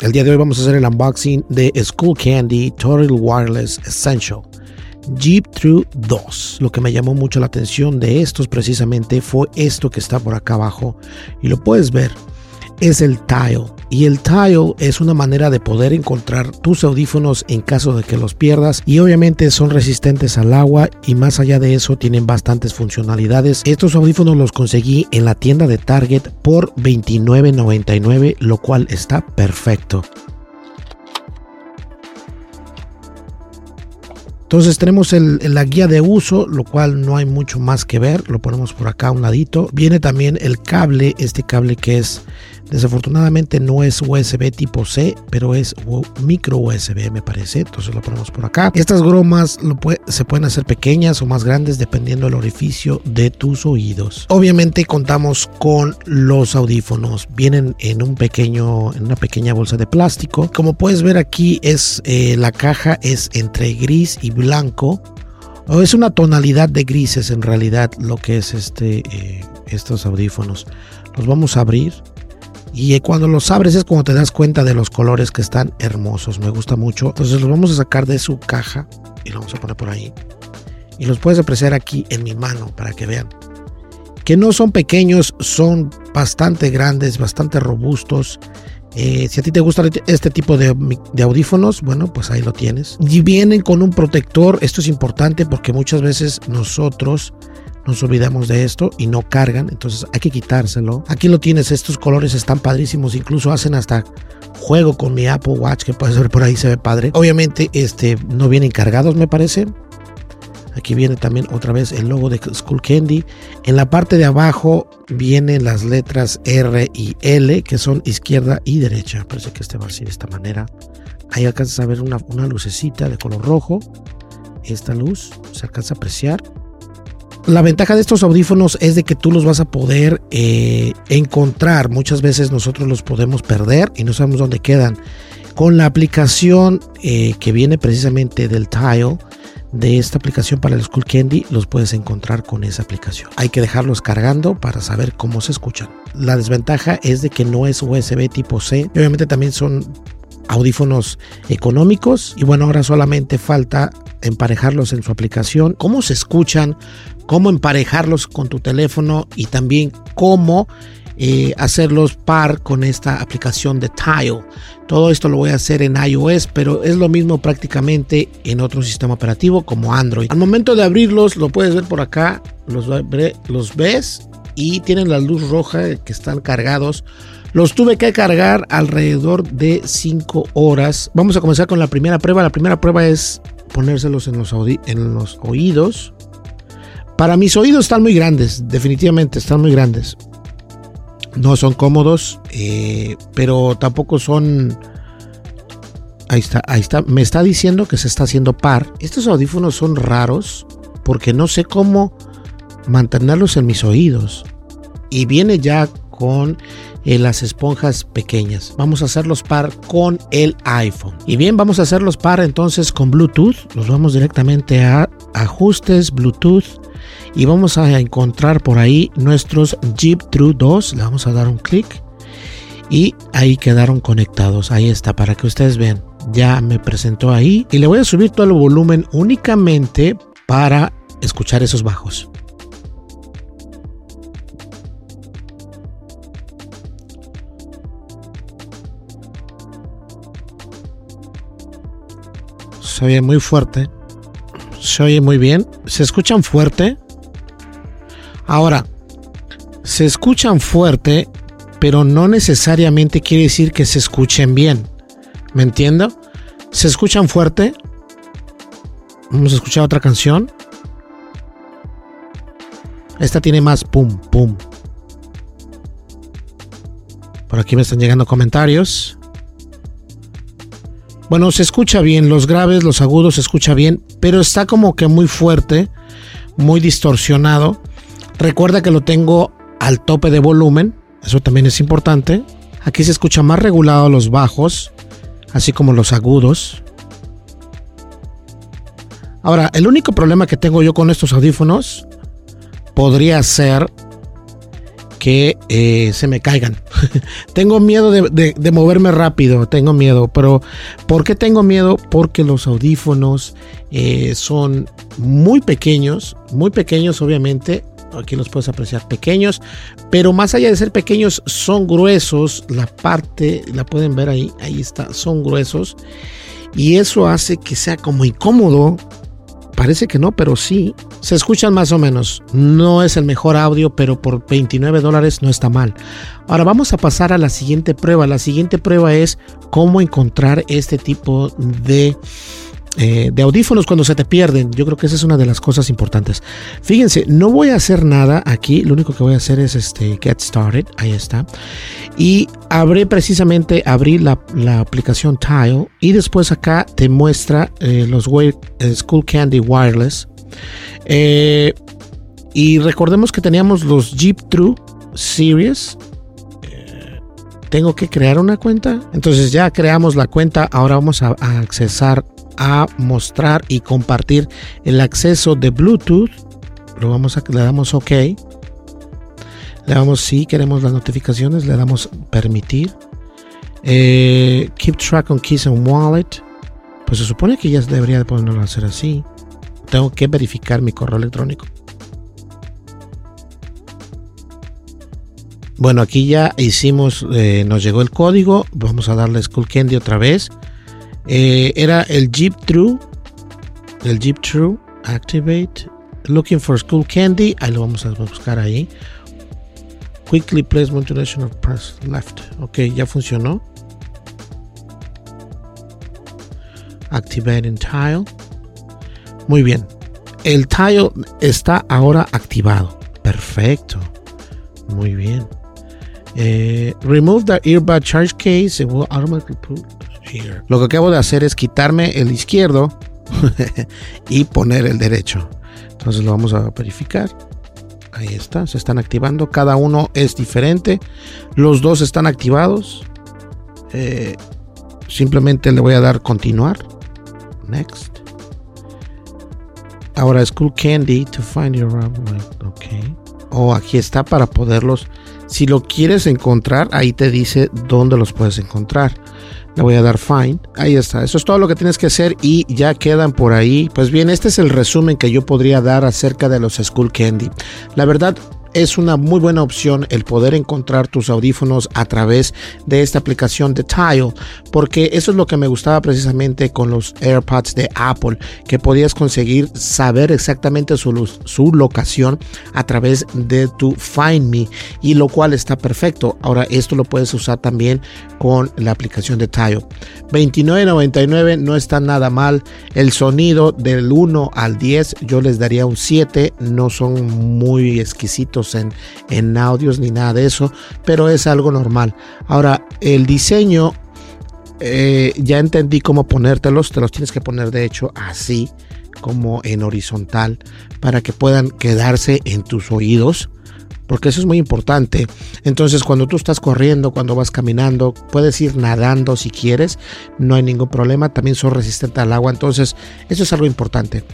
El día de hoy vamos a hacer el unboxing de School Candy Total Wireless Essential Jeep True 2. Lo que me llamó mucho la atención de estos precisamente fue esto que está por acá abajo y lo puedes ver es el tile. Y el tile es una manera de poder encontrar tus audífonos en caso de que los pierdas. Y obviamente son resistentes al agua y más allá de eso tienen bastantes funcionalidades. Estos audífonos los conseguí en la tienda de Target por $29.99, lo cual está perfecto. Entonces tenemos la guía de uso, lo cual no hay mucho más que ver. Lo ponemos por acá a un ladito. Viene también el cable, este cable que es Desafortunadamente no es USB tipo C, pero es micro USB me parece. Entonces lo ponemos por acá. Estas bromas se pueden hacer pequeñas o más grandes dependiendo del orificio de tus oídos. Obviamente contamos con los audífonos. Vienen en un pequeño, en una pequeña bolsa de plástico. Como puedes ver aquí es eh, la caja es entre gris y blanco. O es una tonalidad de grises en realidad lo que es este, eh, estos audífonos. Los vamos a abrir y cuando los abres es cuando te das cuenta de los colores que están hermosos. Me gusta mucho. Entonces los vamos a sacar de su caja y lo vamos a poner por ahí. Y los puedes apreciar aquí en mi mano para que vean. Que no son pequeños, son bastante grandes, bastante robustos. Eh, si a ti te gusta este tipo de, de, audífonos, bueno, pues ahí lo tienes. Y vienen con un protector. Esto es importante porque muchas veces nosotros nos olvidamos de esto y no cargan, entonces hay que quitárselo. Aquí lo tienes, estos colores están padrísimos, incluso hacen hasta juego con mi Apple Watch, que puedes ver por ahí, se ve padre. Obviamente, este no vienen cargados, me parece. Aquí viene también otra vez el logo de School Candy. En la parte de abajo vienen las letras R y L, que son izquierda y derecha. Parece que este va así de esta manera. Ahí alcanzas a ver una, una lucecita de color rojo. Esta luz se alcanza a apreciar. La ventaja de estos audífonos es de que tú los vas a poder eh, encontrar. Muchas veces nosotros los podemos perder y no sabemos dónde quedan. Con la aplicación eh, que viene precisamente del Tile, de esta aplicación para el School Candy, los puedes encontrar con esa aplicación. Hay que dejarlos cargando para saber cómo se escuchan. La desventaja es de que no es USB tipo C. obviamente también son audífonos económicos. Y bueno, ahora solamente falta emparejarlos en su aplicación. ¿Cómo se escuchan? cómo emparejarlos con tu teléfono y también cómo eh, hacerlos par con esta aplicación de Tile. Todo esto lo voy a hacer en iOS, pero es lo mismo prácticamente en otro sistema operativo como Android. Al momento de abrirlos, lo puedes ver por acá, los, los ves y tienen la luz roja que están cargados. Los tuve que cargar alrededor de 5 horas. Vamos a comenzar con la primera prueba. La primera prueba es ponérselos en los, en los oídos. Para mis oídos están muy grandes, definitivamente están muy grandes. No son cómodos, eh, pero tampoco son... Ahí está, ahí está. Me está diciendo que se está haciendo par. Estos audífonos son raros porque no sé cómo mantenerlos en mis oídos. y viene ya con eh, las esponjas pequeñas. Vamos a hacerlos par con el iPhone. Y bien, vamos a hacerlos par entonces con Bluetooth. Nos vamos directamente a ajustes Bluetooth y vamos a encontrar por ahí nuestros Jeep True 2. Le vamos a dar un clic y ahí quedaron conectados. Ahí está para que ustedes vean. Ya me presentó ahí y le voy a subir todo el volumen únicamente para escuchar esos bajos. Se oye muy fuerte. Se oye muy bien. ¿Se escuchan fuerte? Ahora, se escuchan fuerte, pero no necesariamente quiere decir que se escuchen bien. ¿Me entiendo? ¿Se escuchan fuerte? Vamos a escuchar otra canción. Esta tiene más pum, pum. Por aquí me están llegando comentarios. Bueno, se escucha bien, los graves, los agudos se escucha bien, pero está como que muy fuerte, muy distorsionado. Recuerda que lo tengo al tope de volumen, eso también es importante. Aquí se escucha más regulado los bajos, así como los agudos. Ahora, el único problema que tengo yo con estos audífonos podría ser eh, se me caigan. tengo miedo de, moverme rápido, tengo miedo, pero ¿por qué tengo miedo? Porque los audífonos eh, son muy pequeños, muy pequeños obviamente, aquí los puedes apreciar pequeños, pero más allá de ser pequeños son gruesos, la parte, la pueden ver ahí, ahí está, son gruesos y eso hace que sea como incómodo Parece que no, pero sí. Se escuchan más o menos. No es el mejor audio, pero por 29 dólares no está mal. Ahora vamos a pasar a la siguiente prueba. La siguiente prueba es cómo encontrar este tipo de eh, de audífonos cuando se te pierden. Yo creo que esa es una de las cosas importantes. Fíjense, no voy a hacer nada aquí. Lo único que voy a hacer es este Get Started. Ahí está. Y abrí precisamente, abrí la, aplicación Tile. Y después acá te muestra eh, los eh, School Candy Wireless. y recordemos que teníamos los Jeep True Series tengo que crear una cuenta. Entonces ya creamos la cuenta. Ahora vamos a, a accesar a mostrar y compartir el acceso de Bluetooth. Lo vamos a, le damos OK. Le damos si queremos las notificaciones, le damos permitir. Eh, keep track on keys and wallet. Pues se supone que ya debería de poderlo hacer así. Tengo que verificar mi correo electrónico. Bueno, aquí ya hicimos, eh, nos llegó el código. Vamos a darle Skull Candy otra vez. Eh, era el Jeep True. El Jeep True. Activate. Looking for School Candy. Ahí lo vamos a buscar ahí. Quickly place of press left. Ok, ya funcionó. Activating tile. Muy bien. El tile está ahora activado. Perfecto. Muy bien. Eh, remove the earbud charge case. It will automatically put lo que acabo de hacer es quitarme el izquierdo y poner el derecho. Entonces lo vamos a verificar. Ahí está, se están activando. Cada uno es diferente. Los dos están activados. Eh, simplemente le voy a dar continuar. Next. Ahora School Candy to find your Ok. O oh, aquí está para poderlos. Si lo quieres encontrar, ahí te dice dónde los puedes encontrar. Le voy a dar find. Ahí está. Eso es todo lo que tienes que hacer y ya quedan por ahí. Pues bien, este es el resumen que yo podría dar acerca de los School Candy. La verdad, es una muy buena opción el poder encontrar tus audífonos a través de esta aplicación de Tile, porque eso es lo que me gustaba precisamente con los AirPods de Apple, que podías conseguir saber exactamente su, su locación a través de tu Find Me, y lo cual está perfecto. Ahora, esto lo puedes usar también con la aplicación de Tile. 29.99 no está nada mal. El sonido del 1 al 10 yo les daría un 7, no son muy exquisitos en, audios ni nada de eso, pero es algo normal. Ahora, el diseño, eh, ya entendí cómo ponértelos, te los tienes que poner de hecho así, como en horizontal, para que puedan quedarse en tus oídos porque eso es muy importante. Entonces, cuando tú estás corriendo, cuando vas caminando, puedes ir nadando si quieres, no hay ningún problema. También son resistentes al agua, entonces eso es algo importante.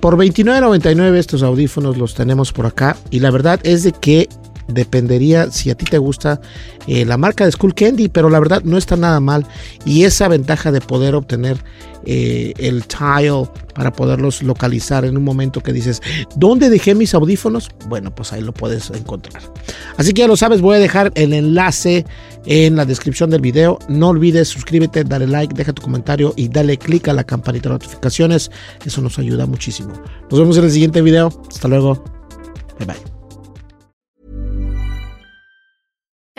Por $29.99 estos audífonos los tenemos por acá y la verdad es de que dependería si a ti te gusta eh, la marca de Skull Candy, pero la verdad no está nada mal. Y esa ventaja de poder obtener eh, el tile para poderlos localizar en un momento que dices, ¿dónde dejé mis audífonos? Bueno, pues ahí lo puedes encontrar. Así que ya lo sabes, voy a dejar el enlace en la descripción del video. No olvides suscríbete, dale like, deja tu comentario y dale click a la campanita de notificaciones. Eso nos ayuda muchísimo. Nos vemos en el siguiente video. Hasta luego. Bye bye.